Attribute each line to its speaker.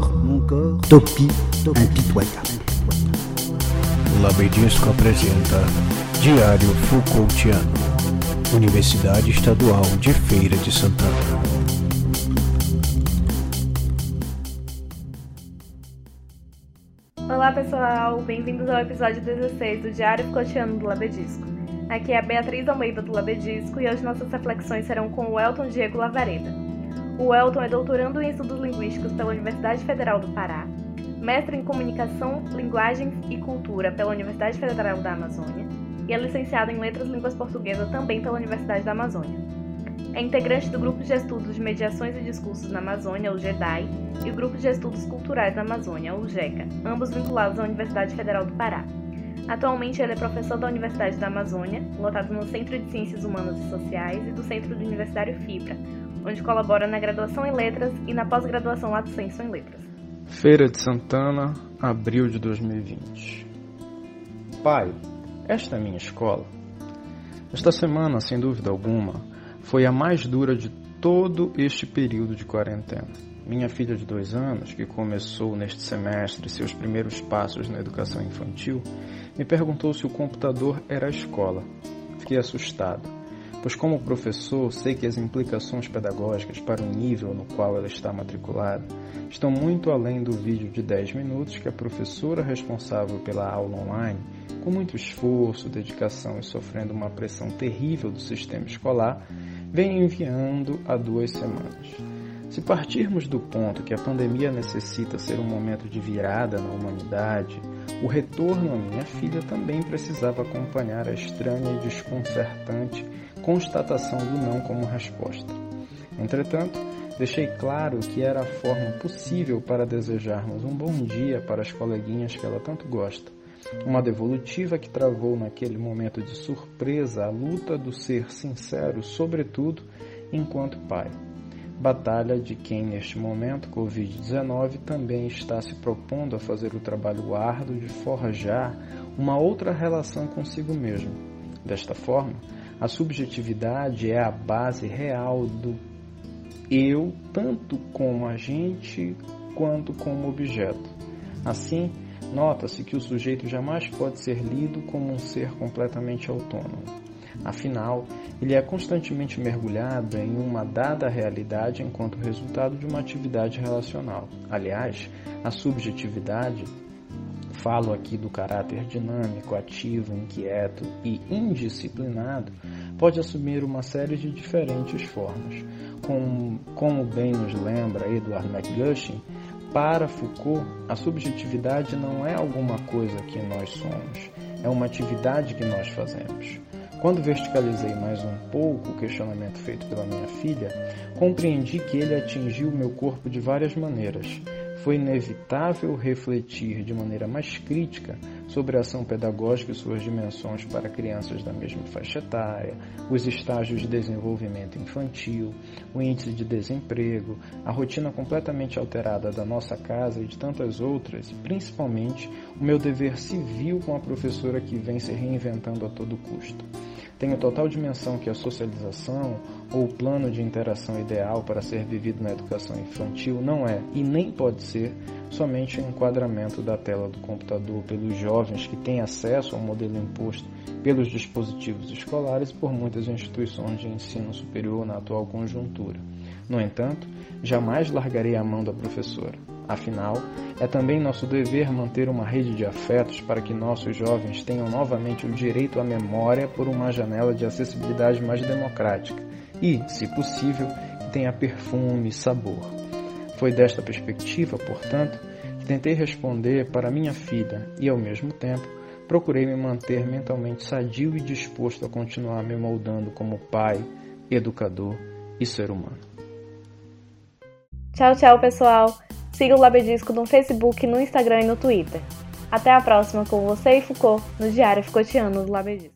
Speaker 1: corps, mon corps, Topi, impitoyable.
Speaker 2: Labedisco apresenta Diário Foucaultiano, Universidade Estadual de Feira de Santana.
Speaker 3: Olá pessoal, bem-vindos ao episódio 16 do Diário Foucaultiano do Labedisco. Aqui é a Beatriz Almeida do Labedisco e hoje nossas reflexões serão com o Elton Diego Lavareda. O Elton é doutorando em Estudos Linguísticos pela Universidade Federal do Pará, mestre em Comunicação, Linguagens e Cultura pela Universidade Federal da Amazônia e é licenciado em Letras Línguas Portuguesas também pela Universidade da Amazônia. É integrante do Grupo de Estudos de Mediações e Discursos na Amazônia, o GEDAI, e o Grupo de Estudos Culturais na Amazônia, o GECA, ambos vinculados à Universidade Federal do Pará. Atualmente ele é professor da Universidade da Amazônia, lotado no Centro de Ciências Humanas e Sociais e do Centro do Universitário FIBRA, onde colabora na graduação em Letras e na pós-graduação Lato Senso em Letras.
Speaker 4: Feira de Santana, abril de 2020. Pai, esta é minha escola. Esta semana, sem dúvida alguma, foi a mais dura de todo este período de quarentena. Minha filha de dois anos, que começou neste semestre seus primeiros passos na educação infantil, me perguntou se o computador era a escola. Fiquei assustado, pois, como professor, sei que as implicações pedagógicas para o nível no qual ela está matriculada estão muito além do vídeo de 10 minutos que a professora responsável pela aula online, com muito esforço, dedicação e sofrendo uma pressão terrível do sistema escolar, vem enviando há duas semanas. Se partirmos do ponto que a pandemia necessita ser um momento de virada na humanidade, o retorno à minha filha também precisava acompanhar a estranha e desconcertante constatação do não como resposta. Entretanto, deixei claro que era a forma possível para desejarmos um bom dia para as coleguinhas que ela tanto gosta. Uma devolutiva que travou naquele momento de surpresa a luta do ser sincero, sobretudo enquanto pai batalha de quem neste momento Covid-19 também está se propondo a fazer o trabalho árduo de forjar uma outra relação consigo mesmo. Desta forma, a subjetividade é a base real do eu, tanto como agente quanto como objeto. Assim, nota-se que o sujeito jamais pode ser lido como um ser completamente autônomo. Afinal, ele é constantemente mergulhado em uma dada realidade enquanto resultado de uma atividade relacional. Aliás, a subjetividade, falo aqui do caráter dinâmico, ativo, inquieto e indisciplinado, pode assumir uma série de diferentes formas. Como, bem nos lembra Edward McGushin, para Foucault, a subjetividade não é alguma coisa que nós somos, é uma atividade que nós fazemos. Quando verticalizei mais um pouco o questionamento feito pela minha filha, compreendi que ele atingiu meu corpo de várias maneiras. Foi inevitável refletir de maneira mais crítica sobre a ação pedagógica e suas dimensões para crianças da mesma faixa etária, os estágios de desenvolvimento infantil, o índice de desemprego, a rotina completamente alterada da nossa casa e de tantas outras, e principalmente o meu dever civil com a professora que vem se reinventando a todo custo. Tenho total dimensão que a socialização ou o plano de interação ideal para ser vivido na educação infantil não é e nem pode ser somente o enquadramento da tela do computador pelos jovens que têm acesso ao modelo imposto pelos dispositivos escolares por muitas instituições de ensino superior na atual conjuntura. No entanto, jamais largarei a mão da professora. Afinal, é também nosso dever manter uma rede de afetos para que nossos jovens tenham novamente o direito à memória por uma janela de acessibilidade mais democrática e, se possível, que tenha perfume e sabor. Foi desta perspectiva, portanto, que tentei responder para minha filha e, ao mesmo tempo, procurei me manter mentalmente sadio e disposto a continuar me moldando como pai, educador e ser humano.
Speaker 3: Tchau, tchau, pessoal! Siga o Labedisco no Facebook, no Instagram e no Twitter. Até a próxima com você e Foucault no Diário Foucaultiano do Labedisco.